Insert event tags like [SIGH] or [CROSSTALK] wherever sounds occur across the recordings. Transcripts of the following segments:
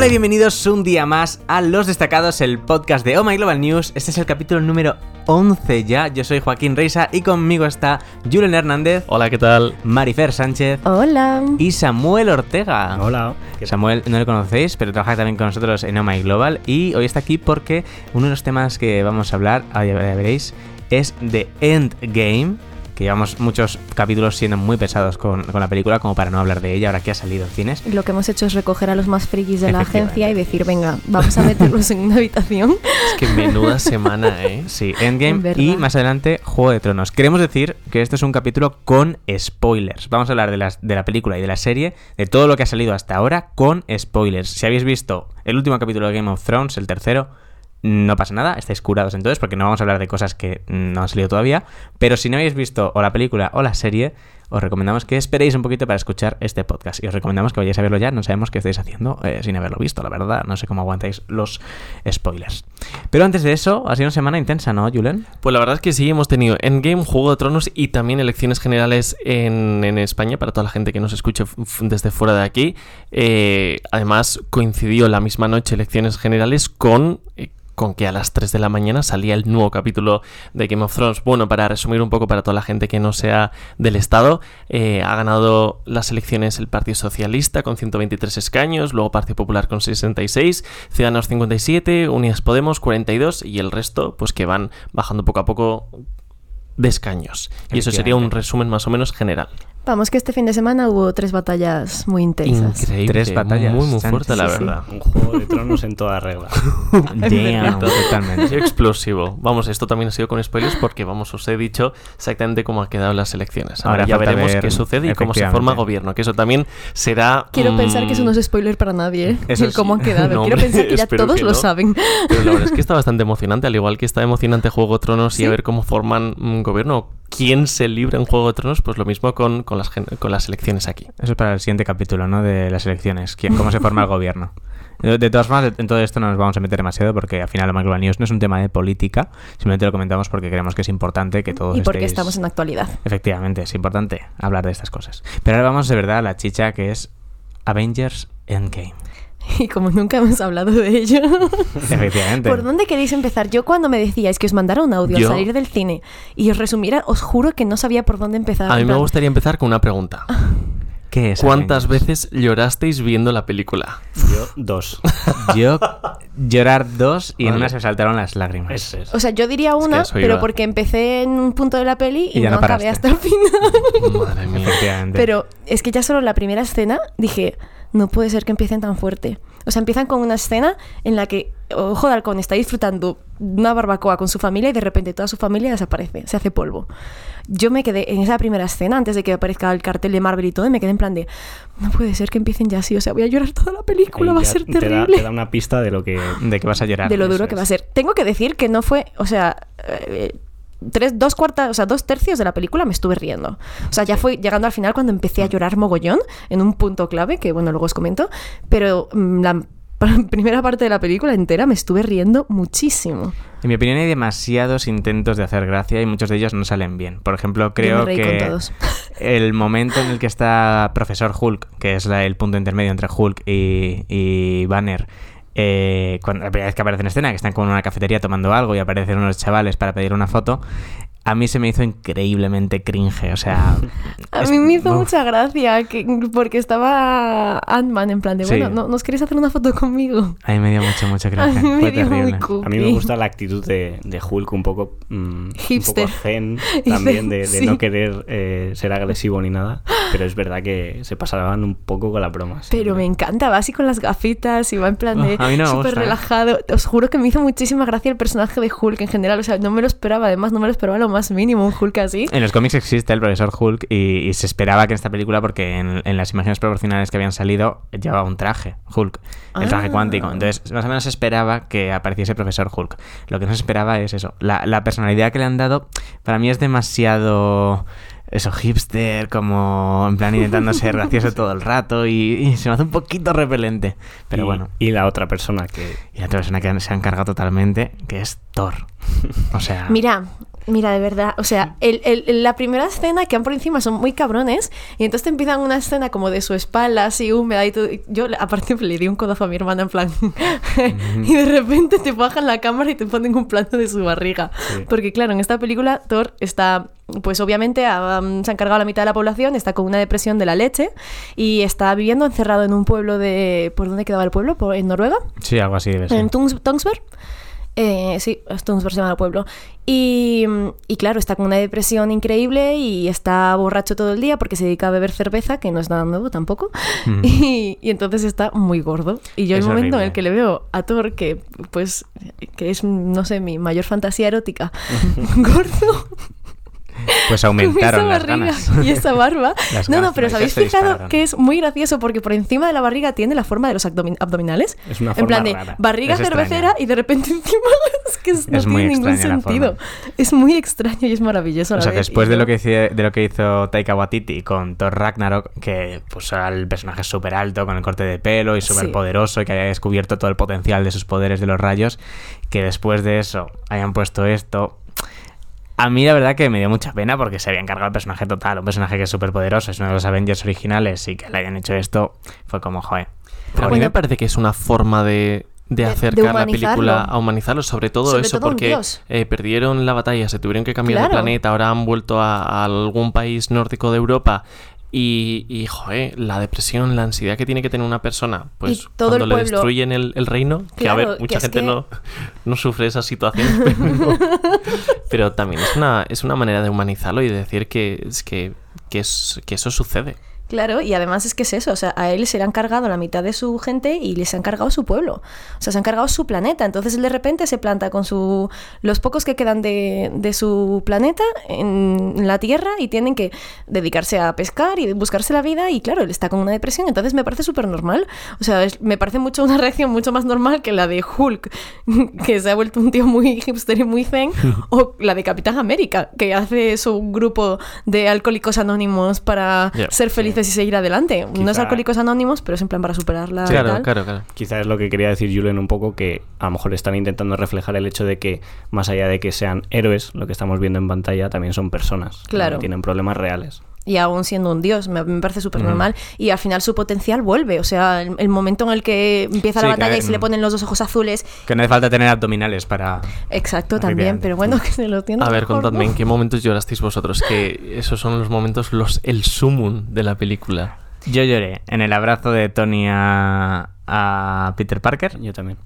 Hola y bienvenidos un día más a Los Destacados, el podcast de Oh My Global News. Este es el capítulo número 11 ya. Yo soy Joaquín Reisa y conmigo está Julen Hernández. Hola, ¿qué tal? Marifer Sánchez. Hola. Y Samuel Ortega. Hola. Samuel no lo conocéis, pero trabaja también con nosotros en Oh My Global. Y hoy está aquí porque uno de los temas que vamos a hablar, ya veréis, es de Endgame que llevamos muchos capítulos siendo muy pesados con, con, la película, como para no hablar de ella ahora que ha salido en cines. Lo que hemos hecho es recoger a los más frikis de la agencia y decir, venga, vamos a meterlos en una habitación. Es que menuda semana, ¿eh? [LAUGHS] Sí, Endgame y más adelante Juego de Tronos. Queremos decir que este es un capítulo con spoilers. Vamos a hablar de, las, de la película y de la serie, de todo lo que ha salido hasta ahora con spoilers. Si habéis visto el último capítulo de Game of Thrones, el tercero, no pasa nada, estáis curados entonces, porque no vamos a hablar de cosas que no han salido todavía. Pero si no habéis visto o la película o la serie, os recomendamos que esperéis un poquito para escuchar este podcast. Y os recomendamos que vayáis a verlo ya, no sabemos qué estáis haciendo eh, sin haberlo visto, la verdad. No sé cómo aguantáis los spoilers. Pero antes de eso, ha sido una semana intensa, ¿no, Julen? Pues la verdad es que sí, hemos tenido Endgame, Juego de Tronos y también elecciones generales en, en España para toda la gente que nos escuche desde fuera de aquí. Eh, además, coincidió la misma noche elecciones generales con... Eh, con que a las 3 de la mañana salía el nuevo capítulo de Game of Thrones. Bueno, para resumir un poco para toda la gente que no sea del Estado, eh, ha ganado las elecciones el Partido Socialista con 123 escaños, luego Partido Popular con 66, Ciudadanos 57, Unidas Podemos 42 y el resto pues que van bajando poco a poco de escaños. Y eso sería un resumen más o menos general. Vamos, que este fin de semana hubo tres batallas muy intensas. Increíble. Tres batallas. Muy, muy fuerte, la sí, verdad. Sí. Un juego de tronos en toda regla. [LAUGHS] Damn, totalmente. explosivo. Vamos, esto también ha sido con spoilers porque, vamos, os he dicho exactamente cómo ha quedado las elecciones. Ahora, Ahora ya veremos qué sucede y cómo se forma gobierno, que eso también será... Quiero mmm... pensar que eso no es spoiler para nadie, eso el cómo ha quedado. no, Quiero pensar que ya todos que lo saben. Pero la verdad es que está bastante emocionante, al igual que está emocionante Juego de Tronos ¿Sí? y a ver cómo forman un gobierno quién se libra en Juego de Tronos, pues lo mismo con, con, las, con las elecciones aquí. Eso es para el siguiente capítulo, ¿no? De las elecciones, ¿Quién, cómo se forma el gobierno. De, todas formas, en todo esto no nos vamos a meter demasiado porque al final la Global News no es un tema de política, simplemente lo comentamos porque creemos que es importante que todos Y porque estéis... estamos en actualidad. Efectivamente, es importante hablar de estas cosas. Pero ahora vamos de verdad a la chicha que es Avengers Endgame. [LAUGHS] Y como nunca hemos hablado de ello. [LAUGHS] Efectivamente. ¿Por dónde queréis empezar? Yo cuando me decíais que os mandara un audio Yo... al salir del cine y os resumiera, os juro que no sabía por dónde empezar. A mí me gustaría empezar con una pregunta. [LAUGHS] ¿Qué es? ¿Cuántas veces llorasteis viendo la película? Yo, dos. Yo, llorar dos y vale. en una se saltaron las lágrimas. Es, es. O sea, yo diría una, es que pero iba. porque empecé en un punto de la peli y, y no, no acabé hasta el final. Madre mía. Pero es que ya solo la primera escena dije, no puede ser que empiecen tan fuerte. O sea, empiezan con una escena en la que Ojo de Halcón está disfrutando una barbacoa con su familia y de repente toda su familia desaparece, se hace polvo. Yo me quedé en esa primera escena, antes de que aparezca el cartel de Marvel y todo, y me quedé en plan de, no puede ser que empiecen ya así, o sea, voy a llorar toda la película, Ahí va a ser te terrible. Da, te da, una pista de lo que, de que vas a llorar. De lo duro que va a ser. Tengo que decir que no fue, o sea... Eh, tres, dos cuartas, o sea, dos tercios de la película me estuve riendo. O sea, ya fue llegando al final cuando empecé a llorar mogollón en un punto clave, que bueno, luego os comento, pero mmm, la [LAUGHS] primera parte de la película entera me estuve riendo muchísimo. En mi opinión hay demasiados intentos de hacer gracia y muchos de ellos no salen bien. Por ejemplo, creo que [LAUGHS] el momento en el que está Profesor Hulk, que es la, el punto intermedio entre Hulk y, y Banner, eh, cuando, la primera vez que aparece en escena, que están como en una cafetería tomando algo y aparecen unos chavales para pedir una foto, a mí se me hizo increíblemente cringe, o sea... [LAUGHS] A es, mí me hizo uf. mucha gracia que, porque estaba Ant-Man en plan de, sí. bueno, ¿no, ¿nos queréis hacer una foto conmigo? A mí me dio mucho, mucho gracia. [LAUGHS] A mí me dio muy A mí me gusta la actitud de, de Hulk un poco... Mmm, Hipster. Un poco zen [LAUGHS] también, de, de sí. no querer eh, ser agresivo ni nada. Pero es verdad que se pasaban un poco con las bromas. Pero me encanta, va así con las gafitas y va en plan de oh, no súper relajado. Os juro que me hizo muchísima gracia el personaje de Hulk en general. O sea, no me lo esperaba, además no me lo esperaba lo más mínimo, un Hulk así. En los cómics existe el profesor Hulk y, y se esperaba que en esta película, porque en, en, las imágenes proporcionales que habían salido, llevaba un traje, Hulk, el traje Ah. cuántico. Entonces, más o menos se esperaba que apareciese el profesor Hulk. Lo que no se esperaba es eso. La, la personalidad que le han dado, para mí es demasiado eso, hipster, como en plan intentando ser gracioso todo el rato y, y, se me hace un poquito repelente. Pero y, bueno. Y la otra persona que... Y la otra persona que se ha encargado totalmente, que es Thor. O sea... Mira, Mira, de verdad, o sea, el, el- la primera escena que han por encima son muy cabrones y entonces te empiezan una escena como de su espalda así húmeda y todo. y Yo aparte le di un codazo a mi hermana en plan [LAUGHS] y de repente te bajan la cámara y te ponen un plano de su barriga. Sí. Porque claro, en esta película Thor está, pues obviamente ha- um, se ha encargado la mitad de la población, está con una depresión de la leche y está viviendo encerrado en un pueblo de... ¿Por dónde quedaba el pueblo? ¿Por- ¿En Noruega? Sí, algo así debe ser. En Tungs- Tungsberg. Eh, sí, se llama el pueblo. Y, y claro, está con una depresión increíble y está borracho todo el día porque se dedica a beber cerveza, que no es nada nuevo tampoco. Mm. [LAUGHS] Y, y entonces está muy gordo. Y yo Es el momento en el que le veo a Thor, que pues que es, no sé, mi mayor fantasía erótica, [LAUGHS] [LAUGHS] gordo, Pues aumentaron esa las ganas. y esa barba. [LAUGHS] No, no, pero ¿os habéis fijado que es muy gracioso? Porque por encima de la barriga tiene la forma de los abdomin- abdominales. Es una En forma plan de rara. barriga Es cervecera extraña. y de repente [LAUGHS] encima es que no Es tiene ningún sentido. Es muy extraño y es maravilloso. O sea, después de lo que hizo, de lo que hizo Taika Waititi con Thor Ragnarok, que puso al personaje súper alto, con el corte de pelo y súper poderoso, y que había descubierto todo el potencial de sus poderes de los rayos, que después de eso hayan puesto esto. A mí la verdad que me dio mucha pena porque se había encargado el personaje total, un personaje que es súper poderoso, es uno de los Avengers originales y que le hayan hecho esto fue como, joder. Pero a mí me parece que es una forma de, de De- de acercar la película a humanizarlo, sobre todo Sobre eso, todo porque eh, perdieron la batalla, se tuvieron que cambiar de Claro. planeta, ahora han vuelto a, a algún país nórdico de Europa. Y, y, joder, la depresión, la ansiedad que tiene que tener una persona, pues todo cuando le pueblo- destruyen el, el reino, que a ver, mucha gente que- no, no sufre esa situación, [LAUGHS] pero, pero también es una, es una manera de humanizarlo y de decir que, es que, que, es, que eso sucede. Claro, y además es que es eso, o sea, a él se le han cargado la mitad de su gente y les han cargado su pueblo, o sea, se han cargado su planeta, entonces él de repente se planta con su los pocos que quedan de, de su planeta en la Tierra y tienen que dedicarse a pescar y buscarse la vida y claro, él está con una depresión, entonces me parece súper normal, o sea, es- me parece mucho una reacción mucho más normal que la de Hulk, [LAUGHS] que se ha vuelto un tío muy hipster y muy zen, [LAUGHS] o la de Capitán América, que hace su grupo de alcohólicos anónimos para ser felices y seguir adelante. No es Quizá- Alcohólicos Anónimos, pero es en plan para superarla. y Claro, claro, claro. Quizás es lo que quería decir Julen un poco, que a lo mejor están intentando reflejar el hecho de que, más allá de que sean héroes, lo que estamos viendo en pantalla, también son personas. que Claro. tienen problemas reales. Y aún siendo un dios, me, me parece súper normal. Y al final su potencial vuelve. O sea, el, el momento en el que empieza Sí, la que batalla y se le ponen los dos ojos azules. Que no hace falta tener abdominales para... Exacto, también. Pero bueno, que se lo tiene. A ver, mejor, contadme, ¿no? ¿en qué momentos llorasteis vosotros? Que esos son los momentos, los el sumum de la película. Yo lloré en el abrazo de Tony a, a Peter Parker Yo también.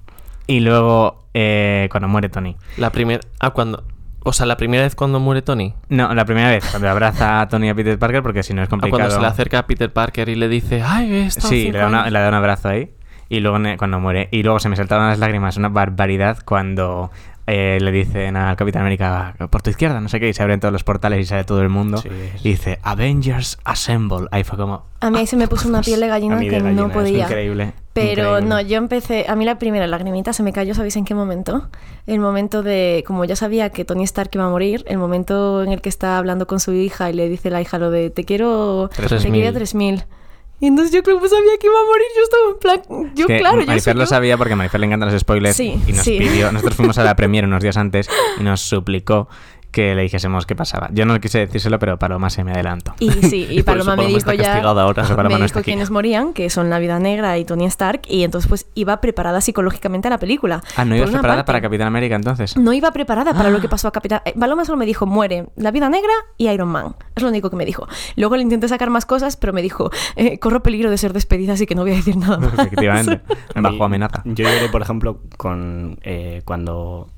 y luego eh, cuando muere Tony. La primera... Ah, cuando... O sea, la primera vez cuando muere Tony. No, la primera vez, cuando abraza a Tony a Peter Parker, porque si no es Ah, complicado. cuando se le acerca a Peter Parker y le dice, ay, he estado Sí, le da, una- años". le da un abrazo ahí. Y luego cuando muere. Y luego se me saltaron las lágrimas, una barbaridad cuando eh, le dicen al Capitán América por tu izquierda, no sé qué, y se abren todos los portales y sale todo el mundo. Sí, Y dice Avengers Assemble. Ahí fue como. A mí ahí se me puso una piel de gallina mí de que gallina, no es podía. Increíble. Pero increíble. no, yo empecé, a mí la primera lagrimita se me cayó, ¿sabéis en qué momento? El momento de, como ya sabía que Tony Stark iba a morir, el momento en el que está hablando con su hija y le dice la hija lo de, te quiero, te 3000. quería 3000. Y entonces yo creo que sabía que iba a morir, yo estaba en plan, yo que claro, yo Marifer lo sabía porque a Marifer le encantan los spoilers Sí, y nos sí. pidió, nosotros fuimos a la premiere unos días antes y nos suplicó que le dijésemos qué pasaba. Yo no quise decírselo, pero Paloma se me adelantó. Y sí, y [LAUGHS] eso Paloma me dijo ya, ahora. Paloma me no dijo está aquí. quiénes morían, que son la Vida Negra y Tony Stark, y entonces pues iba preparada psicológicamente a la película. Ah, ¿no ibas preparada parte. para Capitán América entonces? No iba preparada para Ah. lo que pasó a Capitán. eh, Paloma solo me dijo, muere la vida negra y Iron Man. Es lo único que me dijo. Luego le intenté sacar más cosas, pero me dijo, eh, corro peligro de ser despedida, así que no voy a decir nada [LAUGHS] más. Efectivamente, [LAUGHS] bajo amenaza. Yo lloré, por ejemplo, con eh, cuando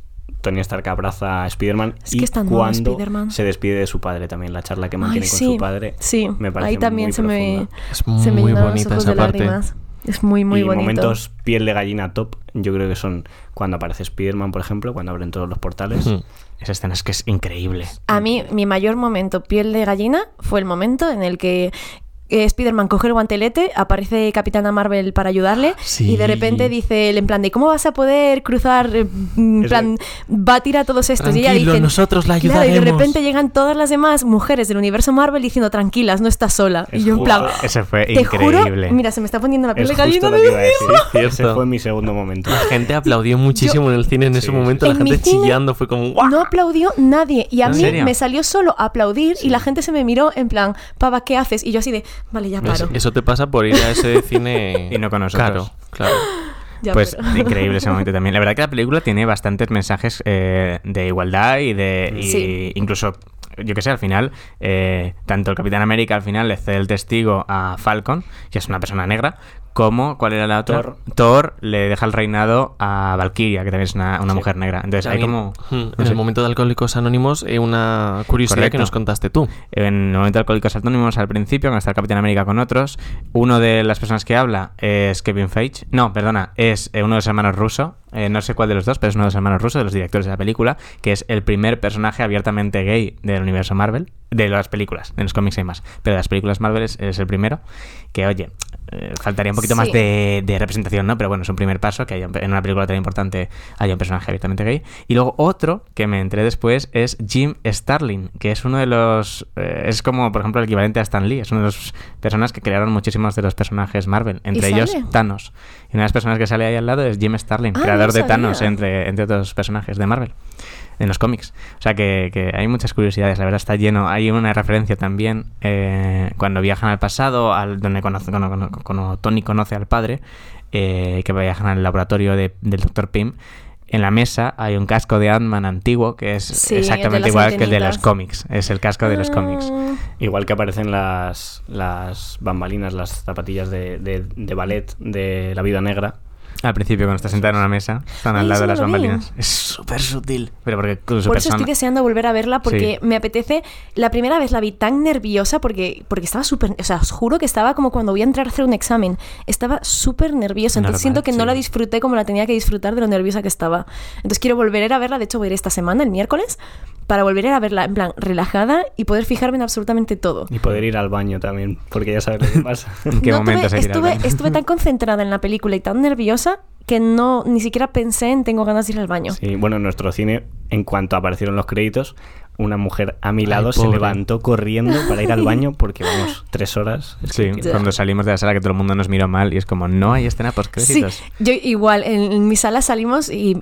Tony Stark abraza a Spider-Man Es que y es tan mono cuando Spider-Man. se despide de su padre también, la charla que Ay, mantiene con su padre. Sí, me parece ahí también muy se me. Es se me muy llenaron los bonita esa de parte. lágrimas. Es muy, muy y bonito. momentos piel de gallina top, yo creo que son cuando aparece Spider-Man, por ejemplo, cuando abren todos los portales. Hmm. Esa escena es que es increíble. A mí, mi mayor momento piel de gallina fue el momento en el que Spider-Man coge el guantelete, aparece Capitana Marvel para ayudarle Sí. y de repente dice él en plan de ¿cómo vas a poder cruzar? eh, En plan, batir a todos estos. y ella Tranquilo, dice, nosotros la Claro, y de ayudaremos. repente llegan todas las demás mujeres del universo Marvel diciendo tranquilas, no estás sola. Es y yo en plan, Ese fue te juro, increíble. mira, se me está poniendo la piel de gallina de a decir. cierto. Ese fue mi segundo momento. La gente aplaudió muchísimo en el cine en ese momento, la En gente chillando, fue como. No aplaudió nadie. Y a ¿En mí serio? me salió solo aplaudir y la gente se me miró en plan, pava, ¿qué haces? Y yo así de, vale, ya paro. Eso te pasa por ir a ese [LAUGHS] cine Y no con nosotros. Claro, claro. [LAUGHS] Ya pues increíble ese momento también. La verdad que la película tiene bastantes mensajes eh, de igualdad y de y Sí. incluso yo que sé, al final, eh, tanto el Capitán América al final le cede el testigo a Falcon, que es una persona negra, como, ¿cuál era la otra? Thor. Thor le deja el reinado a Valkyria, que también es una, una Sí. mujer negra. Entonces hay como... mm, no en sé. el momento de Alcohólicos Anónimos, eh, una curiosidad que nos contaste tú. En el momento de Alcohólicos Autónomos, al principio, cuando está el Capitán América con otros, uno de las personas que habla es Kevin Feige. No, perdona, es eh, uno de los hermanos rusos. eh, no sé cuál de los dos, pero es uno de los hermanos rusos, de los directores de la película, que es el primer personaje abiertamente gay del universo Marvel, de las películas, de los cómics hay más. Pero de las películas Marvel es, es el primero. Que, oye, eh, faltaría un poquito más de, de representación, ¿no? Pero bueno, es un primer paso que haya, en una película tan importante haya un personaje abiertamente gay. Y luego otro que me enteré después es Jim Starlin, que es uno de los... eh, es como, por ejemplo, el equivalente a Stan Lee. Es una de las personas que crearon muchísimos de los personajes Marvel. Entre ellos, sale? Thanos. Y una de las personas que sale ahí al lado es Jim Starlin, Ah, creador de. Thanos, entre, entre otros personajes de Marvel. En los cómics. O sea que, que hay muchas curiosidades, la verdad está lleno. Hay una referencia también eh, cuando viajan al pasado, al donde conoce, cuando, cuando- cuando Tony conoce al padre, eh, que viajan al laboratorio de- del Dr. Pym. En la mesa hay un casco de Ant-Man antiguo que es Sí, exactamente igual que el de los cómics. Es el casco de los cómics. Ah, Igual que aparecen las, las bambalinas, las zapatillas de, de- de ballet de la vida negra. Al principio, cuando está sentado en una mesa, están Ay, al lado de no las lo vi. bambalinas. Es súper sutil. Pero porque Por eso persona- estoy deseando volver a verla porque Sí. me apetece. La primera vez la vi tan nerviosa porque, porque estaba súper. O sea, os juro que estaba como cuando voy a entrar a hacer un examen. Estaba súper nerviosa. Entonces Normal, siento que no sí. la disfruté como la tenía que disfrutar de lo nerviosa que estaba. Entonces quiero volver a verla. De hecho, voy a ir esta semana, el miércoles, para volver a verla en plan relajada y poder fijarme en absolutamente todo. Y poder ir al baño también, porque ya sabes lo que pasa. [LAUGHS] ¿En qué No momento tuve- estuve, baño? estuve tan concentrada en la película y tan nerviosa que no ni siquiera pensé en tengo ganas de ir al baño. Sí, bueno, en nuestro cine, en cuanto aparecieron los créditos, una mujer a mi Ay, lado se levantó corriendo para ir al baño porque, vamos, [LAUGHS] tres horas. Sí, que- cuando salimos de la sala que todo el mundo nos miró mal y es como, no hay escena post Sí, créditos. yo igual, en, en mi sala salimos y,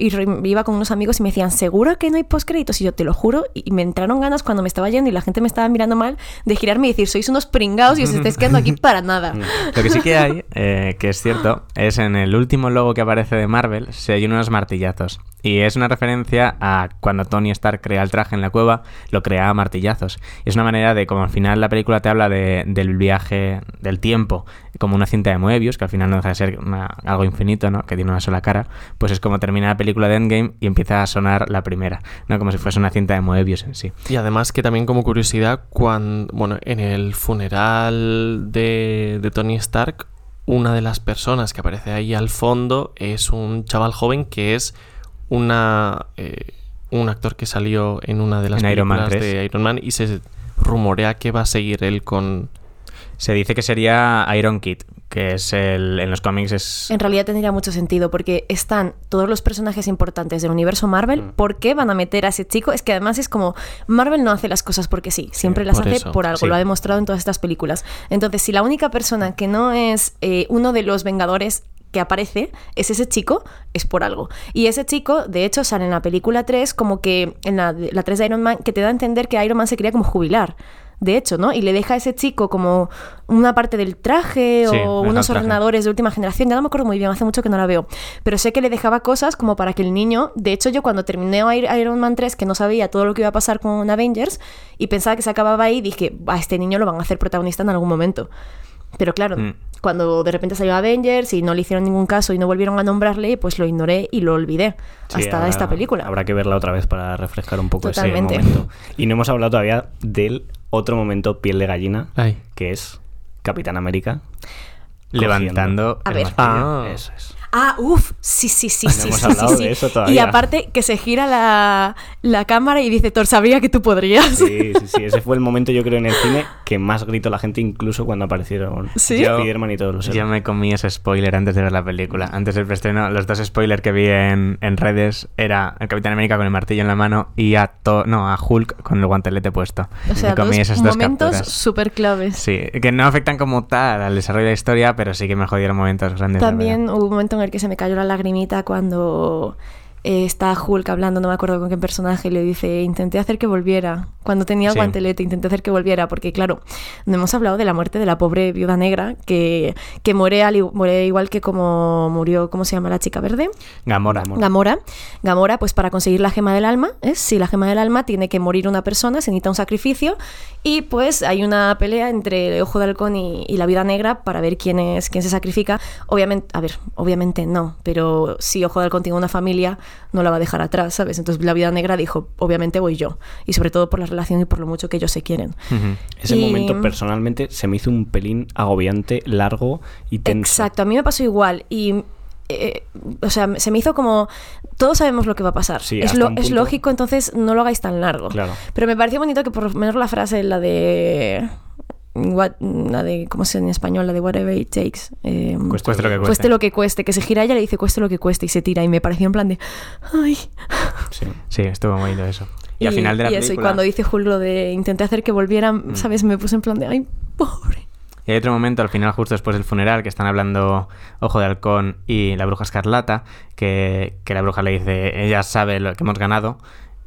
iba con unos amigos y me decían, ¿seguro que no hay postcréditos? Y yo te lo juro, y, y me entraron ganas cuando me estaba yendo y la gente me estaba mirando mal de girarme y decir, sois unos pringados y os estáis quedando aquí para nada. [LAUGHS] [LAUGHS] Lo que sí que hay, eh, que es cierto, es en el último logo que aparece de Marvel, se hay unos martillazos. Y es una referencia a cuando Tony Stark crea el traje en la cueva, lo crea a martillazos. Y es una manera de, como al final la película te habla de- del viaje del tiempo, como una cinta de Moebius, que al final no deja de ser algo infinito, ¿no? Que tiene una sola cara, pues es como termina la película de Endgame y empieza a sonar la primera, ¿no? Como si fuese una cinta de Moebius en sí. Y además que también como curiosidad, cuando, bueno, en el funeral de, de Tony Stark, una de las personas que aparece ahí al fondo es un chaval joven que es una eh, un actor que salió en una de las En películas 3. de Iron Man y se rumorea que va a seguir él con Se dice que sería Iron Kid, que es el, en los cómics es... En realidad tendría mucho sentido porque están todos los personajes importantes del universo Marvel. Mm. ¿Por qué van a meter a ese chico? Es que además es como Marvel no hace las cosas porque sí, siempre las por hace eso, por algo. sí. Lo ha demostrado en todas estas películas. Entonces, si la única persona que no es eh, uno de los Vengadores que aparece es ese chico, es por algo. Y ese chico, de hecho, sale en la película 3 como que en la, la 3 de Iron Man, que te da a entender que Iron Man se quería como jubilar. De hecho, ¿no? Y le deja a ese chico como una parte del traje Sí, o unos traje. ordenadores de última generación, ya no me acuerdo muy bien, hace mucho que no la veo, pero sé que le dejaba cosas como para que el niño, de hecho yo cuando terminé Ir- Iron Man 3, que no sabía todo lo que iba a pasar con Avengers y pensaba que se acababa ahí, dije, a este niño lo van a hacer protagonista en algún momento. Pero claro, Mm. cuando de repente salió Avengers y no le hicieron ningún caso y no volvieron a nombrarle, pues lo ignoré y lo olvidé Sí, hasta habrá- esta película. Habrá que verla otra vez para refrescar un poco Totalmente. ese momento. Y no hemos hablado todavía del otro momento piel de gallina, Ay. que es Capitán América levantando A el ver. Ah. Eso es. Ah, uff, sí, sí, sí, No sí. hemos sí, hablado sí, de sí. eso Y todavía. aparte que se gira la, la cámara y dice, Thor, sabía que tú podrías. Sí, sí, sí. Ese fue el momento, yo creo, en el cine que más gritó la gente, incluso cuando aparecieron ¿Sí? Spiderman y todos los Yo me comí ese spoiler antes de ver la película. Antes del preestreno, los dos spoilers que vi en, en redes era el Capitán América con el martillo en la mano y a, Thor- no, a Hulk con el guantelete puesto. O sea, me comí dos esas dos momentos súper claves. Sí, que no afectan como tal al desarrollo de la historia, pero sí que me jodieron momentos grandes. También hubo un en el que se me cayó la lagrimita cuando eh, está Hulk hablando, no me acuerdo con qué personaje, y le dice, intenté hacer que volviera. Cuando tenía el Sí. guantelete, intenté hacer que volviera, porque claro, no hemos hablado de la muerte de la pobre viuda negra, que, que muere, al, muere igual que como murió, ¿cómo se llama la chica verde? Gamora. Gamora. Gamora, pues para conseguir la gema del alma, ¿eh? si la gema del alma tiene que morir una persona, se necesita un sacrificio, y pues hay una pelea entre el Ojo de Halcón y, y la Viuda Negra para ver quién es quién se sacrifica. Obviamente, a ver, obviamente no, pero si Ojo de Halcón tiene una familia, no la va a dejar atrás, ¿sabes? Entonces la Viuda Negra dijo, obviamente voy yo, y sobre todo por la relación y por lo mucho que ellos se quieren. Ese Y- momento personalmente se me hizo un pelín agobiante, largo y tenso. Exacto, a mí me pasó igual y eh, o sea, se me hizo como todos sabemos lo que va a pasar. Sí, es, lo- es lógico, entonces no lo hagáis tan largo. Claro. Pero me pareció bonito que por lo menos la frase, la de what- la de ¿cómo se dice en español? La de whatever it takes. eh, Cueste lo que cueste. cueste lo que cueste, que se gira ella y le dice cueste lo que cueste y se tira y me pareció en plan de ay. Sí. Sí, estuvo muy lindo eso. Y, al final de la y eso, y película... cuando dice Hulk lo de intenté hacer que volvieran, ¿sabes? Me puse en plan de ay, pobre. Y hay otro momento al final, justo después del funeral, que están hablando Ojo de Halcón y la bruja escarlata, que, que la bruja le dice, ella sabe lo que hemos ganado,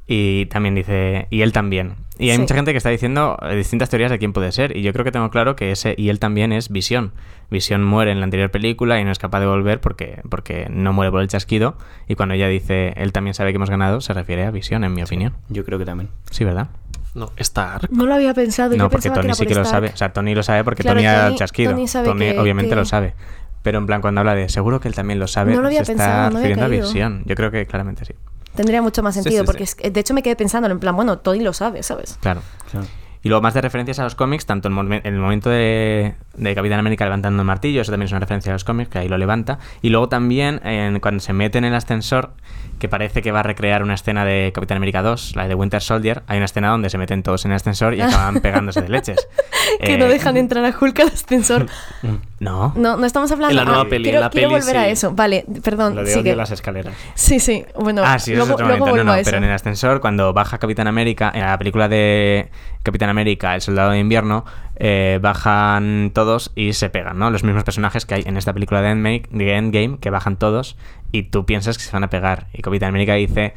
y también dice, y él también. Y hay Sí. mucha gente que está diciendo eh, distintas teorías de quién puede ser, y yo creo que tengo claro que ese y él también es Visión. Visión muere en la anterior película y no es capaz de volver porque, porque no muere por el chasquido, y cuando ella dice, él también sabe que hemos ganado, se refiere a Visión, en mi opinión. Yo creo que también. Sí, ¿verdad? No, Stark. No lo había pensado. No, yo porque pensaba Tony era sí que lo sabe. O sea, Tony lo sabe porque Claro, Tony ha Tony- chasquido. Tony sabe que- obviamente que- lo sabe. Pero en plan, cuando habla de seguro que él también lo sabe, No lo había se pensado, está no refiriendo a visión. Yo creo que claramente sí. Tendría mucho más Sí, sentido, sí, porque sí. es- de hecho me quedé pensando en plan, bueno, Tony lo sabe, ¿sabes? Claro. Claro. Y luego más de referencias a los cómics, tanto en el momento de, de Capitán América levantando el martillo, eso también es una referencia a los cómics, que ahí lo levanta. Y luego también en, cuando se mete en el ascensor, que parece que va a recrear una escena de Capitán América 2, la de Winter Soldier, hay una escena donde se meten todos en el ascensor y acaban [LAUGHS] pegándose de leches. [LAUGHS] que Eh, no dejan entrar a Hulk al ascensor. [LAUGHS] No. No, no estamos hablando... En la nueva ah, peli, Quiero, en la quiero peli, volver a sí. eso. Vale, perdón. Lo de sigue. las escaleras. Sí, sí. Bueno, ah, sí, luego, es otro luego momento. No, no, a pero en el ascensor, cuando baja Capitán América, en la película de Capitán América, El Soldado de Invierno, eh, bajan todos y se pegan, ¿no? Los mismos personajes que hay en esta película de Endgame, que bajan todos y tú piensas que se van a pegar. Y Capitán América dice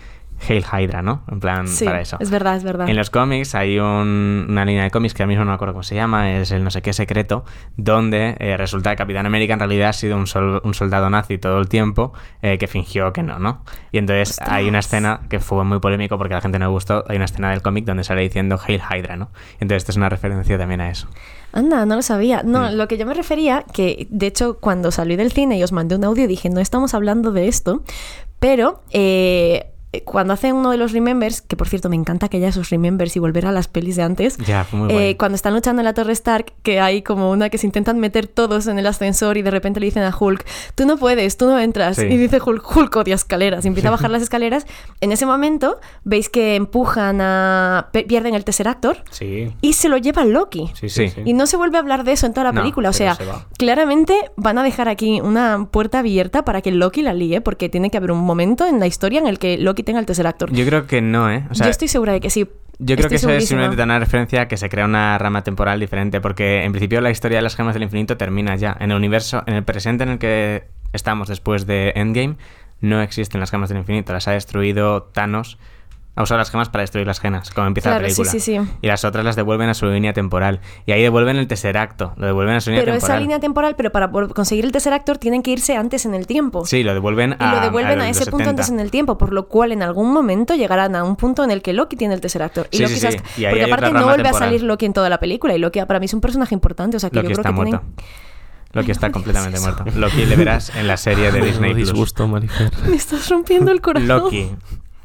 Hail Hydra, ¿no? En plan, Sí, para eso. es verdad, es verdad. En los cómics hay un- una línea de cómics que ahora mismo no me acuerdo cómo se llama, es el no sé qué secreto, donde eh, resulta que Capitán América en realidad ha sido un, sol- un soldado nazi todo el tiempo eh, que fingió que no, ¿no? Y entonces Ostras. hay una escena que fue muy polémico porque a la gente no le gustó, hay una escena del cómic donde sale diciendo Hail Hydra, ¿no? Entonces esto es una referencia también a eso. Anda, no lo sabía. No, Mm. lo que yo me refería, que de hecho cuando salí del cine y os mandé un audio dije, no estamos hablando de esto, pero eh, cuando hacen uno de los Remembers, que por cierto me encanta que haya esos Remembers y volver a las pelis de antes, eh, cuando están luchando en la Torre Stark, que hay como una que se intentan meter todos en el ascensor y de repente le dicen a Hulk, tú no puedes, tú no entras. Sí. Y dice Hulk, Hulk odia escaleras. Y empieza a bajar las escaleras. En ese momento veis que empujan a... pierden el Tesseractor Sí. y se lo lleva Loki. Sí, Sí. Y no se vuelve a hablar de eso en toda la No, película. O sea, se va. claramente van a dejar aquí una puerta abierta para que Loki la líe, porque tiene que haber un momento en la historia en el que Loki tenga el Tesseractor. Yo creo que no, ¿eh? O sea, Yo estoy segura de que sí. Yo creo Estoy que eso es simplemente una referencia a que se crea una rama temporal diferente, porque en principio la historia de las gemas del infinito termina ya. En el universo, en el presente en el que estamos después de Endgame, no existen las gemas del infinito. Las ha destruido Thanos. Ha usado las gemas para destruir las gemas, como empieza Claro, la sí, película. sí, sí. Y las otras las devuelven a su línea temporal. Y ahí devuelven el tercer acto, lo devuelven a su línea Pero temporal. esa línea temporal, pero para conseguir el Tesseractor tienen que irse antes en el tiempo. Sí, lo devuelven Y a lo devuelven a, ese punto 70. antes en el tiempo, por lo cual en algún momento llegarán a un punto en el que Loki tiene el Tesseractor. Y Sí, Loki sí, se sí. has- Y ahí Porque aparte no vuelve a salir Loki en toda la película. Y Loki para mí es un personaje importante. O sea que Loki yo creo está que muerto. tienen... Loki está [LAUGHS] no completamente muerto. Loki le verás en la serie de [LAUGHS] Disney disgusto, Marifer. [LAUGHS] Me estás rompiendo el corazón. Loki,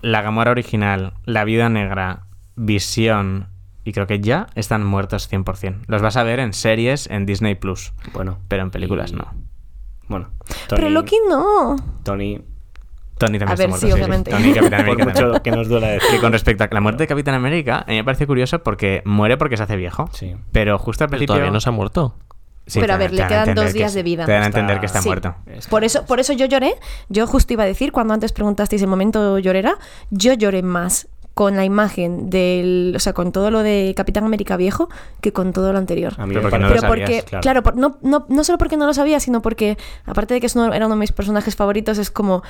la Gamora original, la Viuda Negra, Visión y creo que ya están muertos 100%. Los vas a ver en series en Disney Plus, Bueno. pero en películas y- no. Bueno, Pero Loki no. Tony. Tony también A está ver, muerto, sí, obviamente. Tony, Capitán [LAUGHS] América mucho que nos duela decir. Que con respecto a la muerte de Capitán América, a mí me parece curioso porque muere porque se hace viejo. Sí. Pero justo al Pero principio. todavía no se ha muerto. Sí, Pero a ver, le quedan dos días de vida. Te dan a entender que está Sí. muerto. Por eso, por eso yo lloré. Yo justo iba a decir, cuando antes preguntasteis el momento llorera, yo lloré más con la imagen del. O sea, con todo lo de Capitán América viejo que con todo lo anterior. A mí Pero porque no lo sabías, porque, claro, por- no, no, no solo porque no lo sabía, sino porque, aparte de que es uno- era uno de mis personajes favoritos, es como.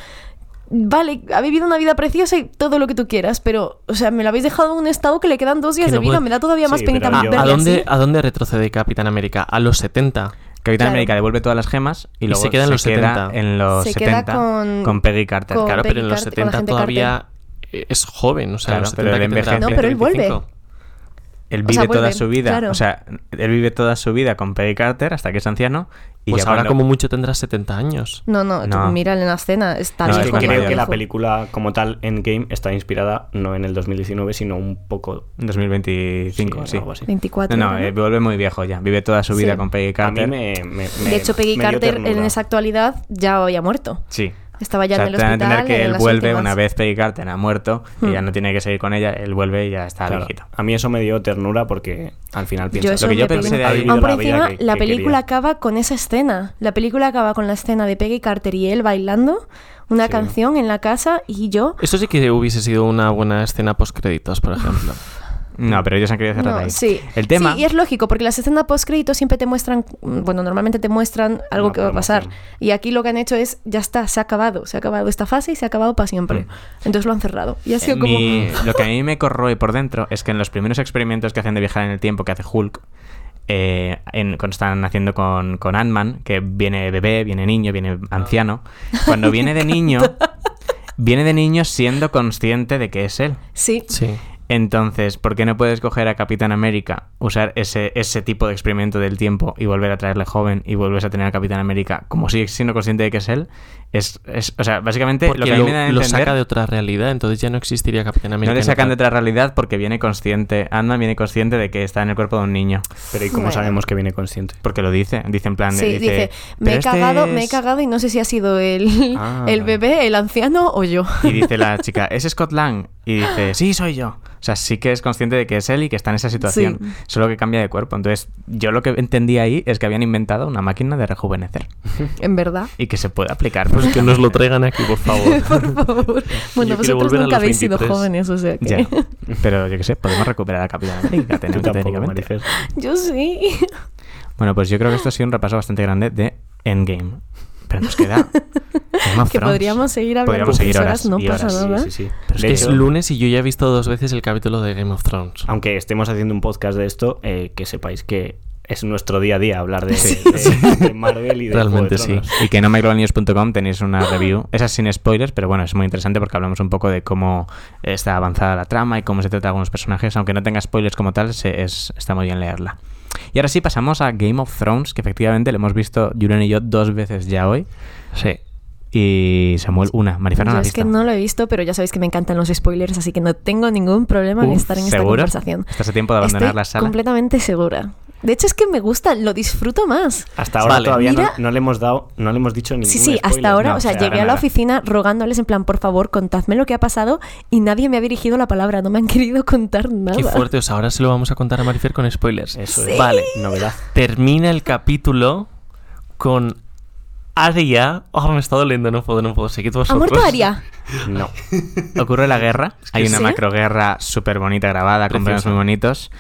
Vale, ha vivido una vida preciosa y todo lo que tú quieras, pero, o sea, me lo habéis dejado en un estado que le quedan dos días Que de no vida. puede- Me da todavía más Sí, penita pero ¿A, yo- a dónde. ¿A dónde retrocede Capitán América? A los 70. Capitán Claro. América devuelve todas las gemas y Y luego se queda en los 70. en los Se queda 70 con- con Peggy Carter. con- Claro, Peggy pero en los Carter, con la 70 gente todavía eh, es joven. O sea, Claro, en los pero 70 él que tendrá envejece. No, pero él vuelve. 35. Él O vive sea, toda su vida, claro. o sea, él vive toda su vida con Peggy Carter hasta que es anciano y Pues ahora cuando- como mucho tendrá 70 años. No, no, tú No. mira en la escena, está No, es que creo que la película como tal, Endgame, está inspirada no en el 2019, sino un poco... en 2025, sí. algo así. 24. No, no, eh, vuelve muy viejo ya. Vive toda su vida Sí. con Peggy A Carter. mí me, me- me- De hecho, Peggy Carter en esa actualidad ya había muerto. Sí. Estaba ya O sea, en el hospital. entender que él vuelve últimas. una vez Peggy Carter ha muerto y Hmm. ya no tiene que seguir con ella. Él vuelve y ya está Claro, viejito. a mí eso me dio ternura porque al final pienso Yo eso Lo que yo pensé de ahí- Aún por la vida encima, que- la que película quería. acaba con esa escena. La película acaba con la escena de Peggy Carter y él bailando una Sí. canción en la casa y yo... Eso sí que hubiese sido una buena escena post-créditos, por [SIGHS] ejemplo. No, pero ellos han querido cerrar No, ahí. sí. El tema. Sí, y es lógico, porque las escenas post siempre te muestran, mm, bueno, normalmente te muestran algo Una que va a pasar. promoción. Y aquí lo que han hecho es, ya está, se ha acabado, se ha acabado esta fase y se ha acabado para siempre. Mm. Entonces lo han cerrado. Y ha sido como... mi- lo que a mí [LAUGHS] me corroe por dentro es que en los primeros experimentos que hacen de viajar en el tiempo que hace Hulk, eh, en- cuando están haciendo con, con Ant-Man, que viene bebé, viene niño, viene anciano, cuando viene de [LAUGHS] niño, viene de niño siendo consciente de que es él. Sí. Sí. Entonces, ¿por qué no puedes coger a Capitán América, usar ese, ese tipo de experimento del tiempo y volver a traerle joven y vuelves a tener a Capitán América como sigue siendo consciente de que es él? Es, es- o sea, básicamente Porque lo que a mí me da a lo entender... saca de otra realidad, entonces ya no existiría Capitán América. No le sacan de otra- realidad porque viene consciente. Ant-Man viene consciente de que está en el cuerpo de un niño. Pero ¿y cómo Bueno. sabemos que viene consciente? Porque lo dice. Dice en plan. de- Sí, dice, me "Pero he este cagado, me he es-". cagado y no sé si ha sido el, Ah, [LAUGHS] el bebé, el anciano o yo. Y dice la [LAUGHS] chica, ¿es Scott Lang? Y dice, sí, soy yo. O sea, sí que es consciente de que es él y que está en esa situación. Sí. Solo que cambia de cuerpo. Entonces, yo lo que entendí ahí es que habían inventado una máquina de rejuvenecer. En verdad. Y que se puede aplicar. Pues que nos lo traigan aquí, por favor. [LAUGHS] Por favor. Bueno, Yo vosotros nunca habéis sido 23. jóvenes, o sea que... Ya. [LAUGHS] Pero yo qué sé, podemos recuperar a Capitán América técnicamente. tampoco, técnicamente. Marifer. Yo sí. Bueno, pues yo creo que esto ha sido un repaso bastante grande de Endgame. Pero nos queda Game [LAUGHS] of que Thrones. podríamos seguir hablando Podríamos seguir horas no pasa horas, nada. Sí, sí, sí. Pero es De que es lunes y yo ya he visto dos veces el capítulo de Game of Thrones. aunque estemos haciendo un podcast de esto, eh, que sepáis que es nuestro día a día hablar de, de- de Marvel y de Realmente sí. Y que en omicronnews.com tenéis una review. Esa es sin spoilers, pero bueno, es muy interesante porque hablamos un poco de cómo está avanzada la trama y cómo se trata algunos personajes. Aunque no tenga spoilers como tal, se- es, está muy bien leerla. Y ahora sí pasamos a Game of Thrones, que efectivamente lo hemos visto Julian y yo dos veces ya hoy. Sí. Y Samuel una. Marifer no es que no lo he visto, pero ya sabéis que me encantan los spoilers, así que no tengo ningún problema en estar en esta ¿seguro? conversación. Estás a tiempo de abandonar Estoy la sala. completamente segura. De hecho, es que me gusta, lo disfruto más. Hasta ahora Vale. todavía no, Mira- no le hemos dado, no le hemos dicho ningún Sí, sí, spoiler. hasta ahora, no, o sea, llegué a la nada. oficina rogándoles en plan, por favor, contadme lo que ha pasado y nadie me ha dirigido la palabra, no me han querido contar nada. Qué fuerte. O sea, ahora se lo vamos a contar a Marifer con spoilers. Eso Sí. es. Vale. Novedad. Termina el capítulo con Aria. Oh, me está doliendo, no puedo, no puedo. Seguid ¿Ha vosotros. muerto Aria? No. [LAUGHS] Ocurre la guerra. que Hay una sí. macroguerra súper bonita grabada, con planos muy bonitos.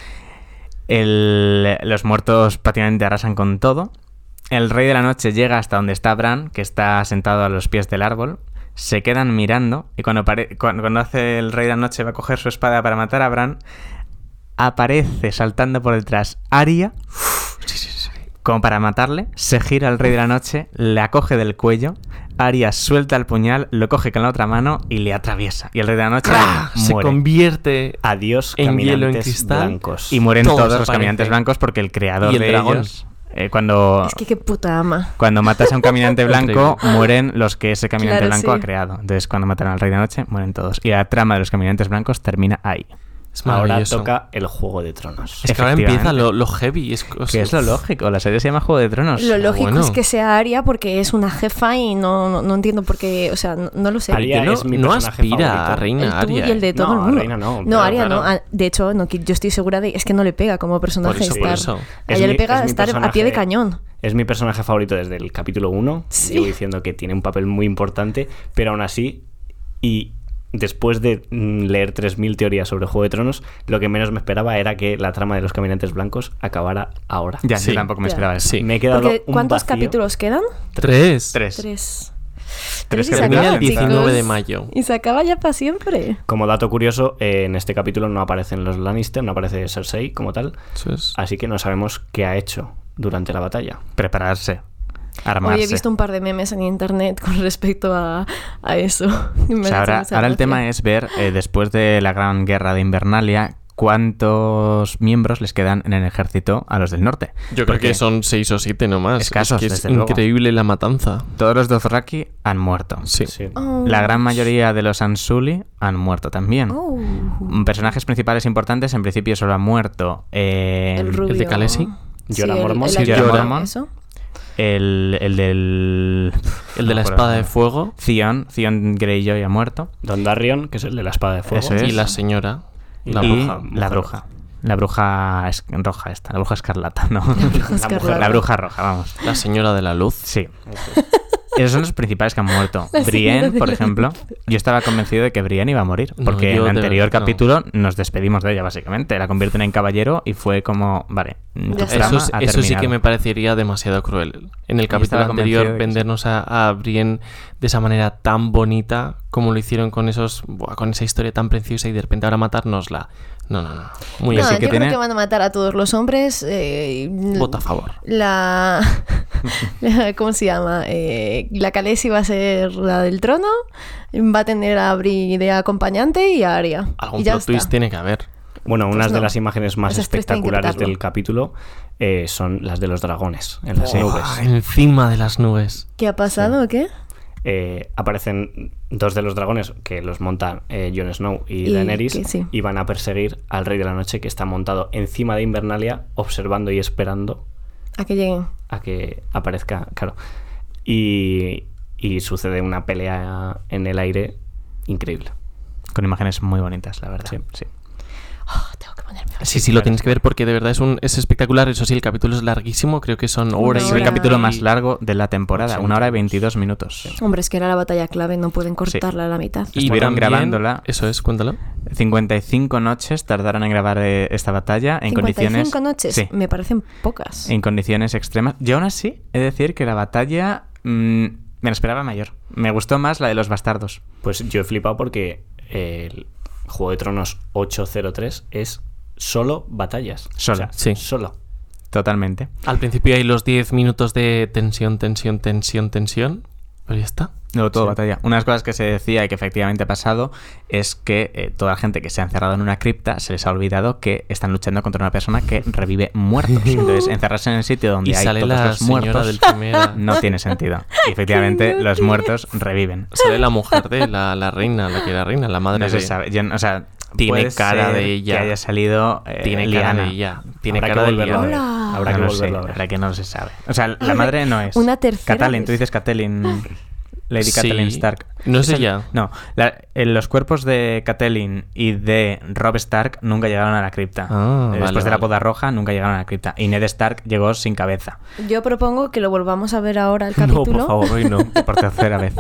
Los muertos prácticamente arrasan con todo. El rey de la noche llega hasta donde está Bran, que está sentado a los pies del árbol. Se quedan mirando y cuando, cuando, cuando hace el rey de la noche va a coger su espada para matar a Bran, aparece saltando por detrás Aria. Como para matarle, se gira al rey de la noche, le acoge del cuello, Arya suelta el puñal, lo coge con la otra mano y le atraviesa. Y el rey de la noche ¡Ah! Se muere. convierte. Adiós, En hielo, en cristal. blancos. Y mueren Todos todos, los aparecen. caminantes blancos porque el creador Y el de dragón. ellos... eh, cuando, Es que qué puta ama. cuando matas a un caminante [LAUGHS] blanco, mueren los que ese caminante Claro, blanco sí. ha creado. Entonces, cuando matan al rey de la noche, mueren todos. Y la trama de los caminantes blancos termina ahí. Es ahora toca el Juego de Tronos. Es que ahora empieza lo, lo heavy. Es, o Que sea, es lo lógico, la serie se llama Juego de Tronos. Lo lógico bueno. es que sea Aria porque es una jefa y no, no, no entiendo por qué, o sea, no, no lo sé. Aria no, es mi no personaje aspira favorito. a reina el Aria. y el de todo No, el mundo. Reina no, no, Aria claro. no. Ah, De hecho, no, yo estoy segura de es que no le pega como personaje Por eso, por estar. eso. A Es ella mi- le pega es estar a pie de cañón. Es mi personaje favorito desde el capítulo 1. Sí. Llevo diciendo que tiene un papel muy importante, pero aún así, y después de mm, leer 3.000 teorías sobre Juego de Tronos, lo que menos me esperaba era que la trama de los caminantes blancos acabara ahora. Ya, Sí. yo tampoco me esperaba eso. Sí. Me he quedado Porque, un ¿Cuántos vacío. capítulos quedan? Tres. Tres. Tres. Que Termina acaba, el 19 de mayo. Y se acaba ya para siempre. Como dato curioso, eh, en este capítulo no aparecen los Lannister, no aparece Cersei como tal, es. así que no sabemos qué ha hecho durante la batalla. Prepararse. Armarse. Hoy he visto un par de memes en internet con respecto a, a eso. [LAUGHS] O sea, ahora, el tema es ver, eh, después de la gran guerra de Invernalia, cuántos miembros les quedan en el ejército a los del norte. Yo creo Porque que son seis o siete nomás. Escasos, es que es desde luego. increíble la matanza. Todos los Dothraki han muerto. Sí. Sí. Oh. La gran mayoría de los Ansuli han muerto también. Oh. Personajes principales importantes, en principio solo ha muerto eh, El rubio. de Khaleesi? Sí, Jorah el- Mormont. el Sí, Jorah Mormont. El, el del... El de la espada de fuego Theon, Theon Greyjoy ha muerto. Don Darion, que es el de la espada de fuego. Eso es. y la señora. Y La y bruja. la bruja. La bruja es- roja esta, la bruja escarlata, ¿no? escarlata. la bruja [LAUGHS] roja, vamos. La señora de la luz. Sí. Esos son los principales que han muerto. [LAUGHS] La Brienne, por ejemplo, yo estaba convencido de que Brienne iba a morir, porque en el anterior verdad no. capítulo nos despedimos de ella, básicamente. La convierten en caballero y fue como, vale, tu Eso, ha eso sí que me parecería demasiado cruel. En el capítulo anterior, vendernos a, a Brienne de esa manera tan bonita como lo hicieron con esos buah, con esa historia tan preciosa y de repente ahora matárnosla. No, no, no. Muy No, así yo que creo tiene- que van a matar a todos los hombres. eh, Vota a favor. La, la- [LAUGHS] ¿Cómo se llama? Eh, la Khaleesi va a ser la del trono. Va a tener a Bri de acompañante y a Arya. Algún y ya plot está. twist tiene que haber. Bueno, unas Pues de no. las imágenes más Esas espectaculares del capítulo eh, son las de los dragones en las nubes. Encima de las nubes. ¿Qué ha pasado o qué? Eh, aparecen dos de los dragones que los montan eh, Jon Snow y, Y Daenerys que sí. y van a perseguir al Rey de la Noche que está montado encima de Invernalia, observando y esperando A que lleguen. a que aparezca, claro. Y, y sucede una pelea en el aire increíble. Con imágenes muy bonitas, la verdad. Sí. sí. Oh, tengo Sí, sí, lo tienes que ver porque de verdad es un es espectacular. Eso sí, el capítulo es larguísimo. Creo que son hora y Es el capítulo más largo de la temporada, 80 una hora y 22 minutos. Hombre, es que era la batalla clave, no pueden cortarla a la mitad. Y Estuvieron también- grabándola. Eso es, cuéntalo. 55 noches tardaron en grabar eh, esta batalla en 55 condiciones noches, Sí, me parecen pocas. en condiciones extremas. Y aún así, he de decir que la batalla mm, me la esperaba mayor. Me gustó más la de los bastardos. Pues yo he flipado porque el Juego de Tronos 803 es solo batallas. Solo, O sea, sí. Solo. Totalmente. Al principio hay los 10 minutos de tensión, tensión, tensión, tensión. Pero ya está. Luego todo Sí. batalla. Una de las cosas que se decía y que efectivamente ha pasado es que eh, toda la gente que se ha encerrado en una cripta se les ha olvidado que están luchando contra una persona que revive muertos. [LAUGHS] Entonces, encerrarse en el sitio donde Y hay sale todos la los muertos del [LAUGHS] no tiene sentido. Y efectivamente, los muertos reviven. Sale la mujer de la, la reina, la que era reina, la madre No se de... sabe. Yo- o sea, Tiene puede cara ser de ella. Que haya salido. eh, Tiene cara Liana. de ella. Tiene Habrá que cara de volverlo a ver. Liana. Hola. Habrá no que sé, volverlo a ver. que no se sabe. O sea, la madre no es. una tercera Catelyn, vez. tú dices Catelyn. [LAUGHS] Lady Sí. Catelyn Stark. No es el- ella. No, la- en los cuerpos de Catelyn y de Rob Stark nunca llegaron a la cripta. Ah, vale, Después de la poda roja nunca llegaron a la cripta. Y Ned Stark llegó sin cabeza. Yo propongo que lo volvamos a ver ahora el [LAUGHS] No, capítulo. por favor, hoy no. [LAUGHS] Por tercera vez.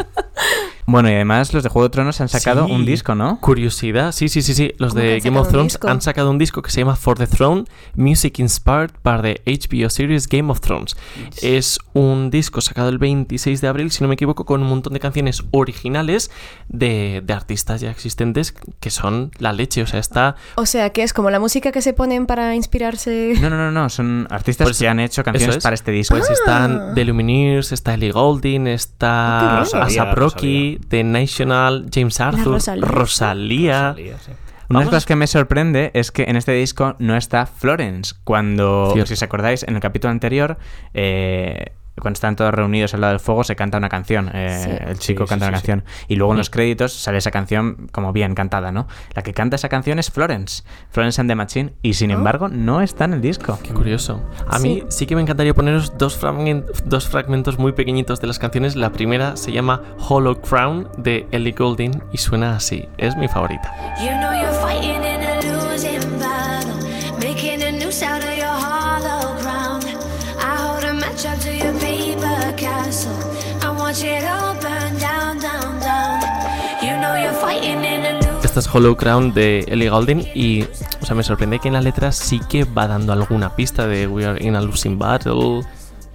Bueno, y además los de Juego de Tronos han sacado Sí. un disco, ¿no? Curiosidad, sí, sí, sí, sí. Los ¿Cómo que de Game of Thrones han sacado un disco que se llama For the Throne, Music Inspired by the HBO series Game of Thrones. Es un disco sacado el 26 de abril, si no me equivoco, con un montón de canciones originales de, de artistas ya existentes que son la leche. O sea, está O sea, que es como la música que se ponen para inspirarse. No, no, no, no. Son artistas Pues que han hecho canciones es. para este disco. Pues Ah. están The Lumineers, está Ellie Goulding, está Ah. ASAP Rosalía, The National, James Arthur, Rosalía. Rosalía. Rosalía, sí. Una de las cosas que me sorprende es que en este disco no está Florence. Cuando, Cierto. si os acordáis, en el capítulo anterior, eh, cuando están todos reunidos al lado del fuego, se canta una canción. eh, Sí. El chico Sí, canta sí, una sí. canción. Y luego en los créditos sale esa canción como bien cantada, ¿no? La que canta esa canción es Florence. Florence and the Machine. Y sin Oh. embargo, no está en el disco. Qué curioso. A mí Sí. que me encantaría poneros dos, fragmen- dos fragmentos muy pequeñitos de las canciones. La primera se llama Hollow Crown de Ellie Goulding y suena así. Es mi favorita. You know you're Esta es Hollow Crown de Ellie Goulding y o sea, me sorprende que en la letra sí que va dando alguna pista de We are in a losing battle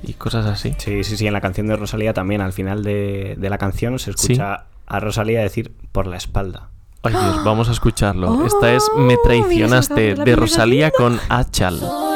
y cosas así. Sí, sí, sí, en la canción de Rosalía también, al final de, de la canción se escucha a Rosalía decir por la espalda. Ay Dios, [GASPS] vamos a escucharlo. Oh, Esta es Me traicionaste de Rosalía con Achal. Solo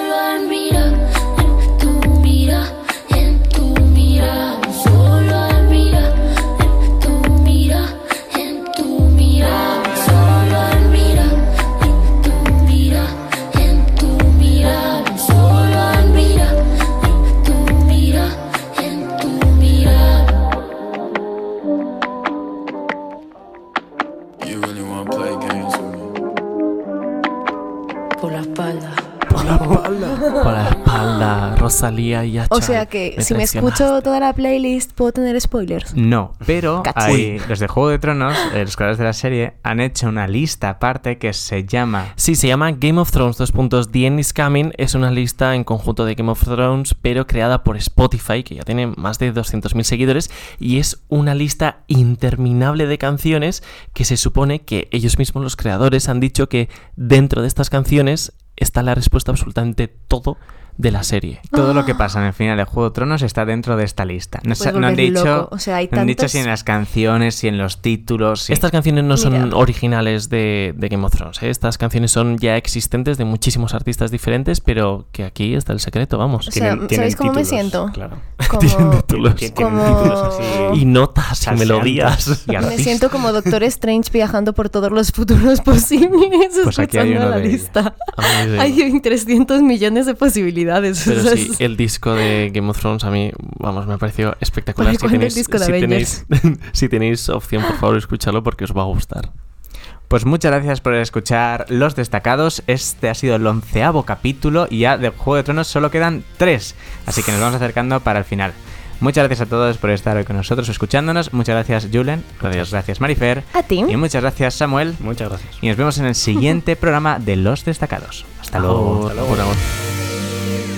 y. O sea que si me escucho toda la playlist, ¿puedo tener spoilers? No, pero hay, los de Juego de Tronos, eh, los creadores de la serie, han hecho una lista aparte que se llama Sí, se llama Game of Thrones, dos puntos, The End is Coming. Es una lista en conjunto de Game of Thrones, pero creada por Spotify, que ya tiene más de 200.000 seguidores, y es una lista interminable de canciones que se supone que ellos mismos, los creadores, han dicho que dentro de estas canciones está la respuesta a absolutamente todo de la serie. Todo lo que pasa en el final de Juego de Tronos está dentro de esta lista. No, han dicho, loco. O sea, hay no han dicho si en las canciones, si en los títulos. si- Estas canciones no son Mira. originales de, de Game of Thrones, ¿eh? estas canciones son ya existentes de muchísimos artistas diferentes, pero que aquí está el secreto, vamos. O sea, ¿sabéis cómo me siento? Claro. Como... títulos. Tien- tienen Como- títulos así. Y notas y melodías. y Me siento como Doctor Strange viajando por todos los futuros [LAUGHS] posibles Pues aquí hay escuchando uno la de- lista. Sí. Hay 300 millones de posibilidades. Pero sí, el disco de Game of Thrones a mí, vamos, me pareció espectacular. Oye, Si ¿cuándo el tenéis, disco de si, Avengers? tenéis, [LAUGHS] si tenéis opción, por favor, escucharlo porque os va a gustar. Pues muchas gracias por escuchar los destacados. Este ha sido el onceavo capítulo y ya de Juego de Tronos solo quedan tres. Así que nos vamos acercando para el final. Muchas gracias a todos por estar hoy con nosotros escuchándonos. Muchas gracias, Julen. Muchas gracias, Marifer. A ti. Y muchas gracias, Samuel. Muchas gracias. Y nos vemos en el siguiente programa de Los Destacados. Hasta luego. Por ahora. you.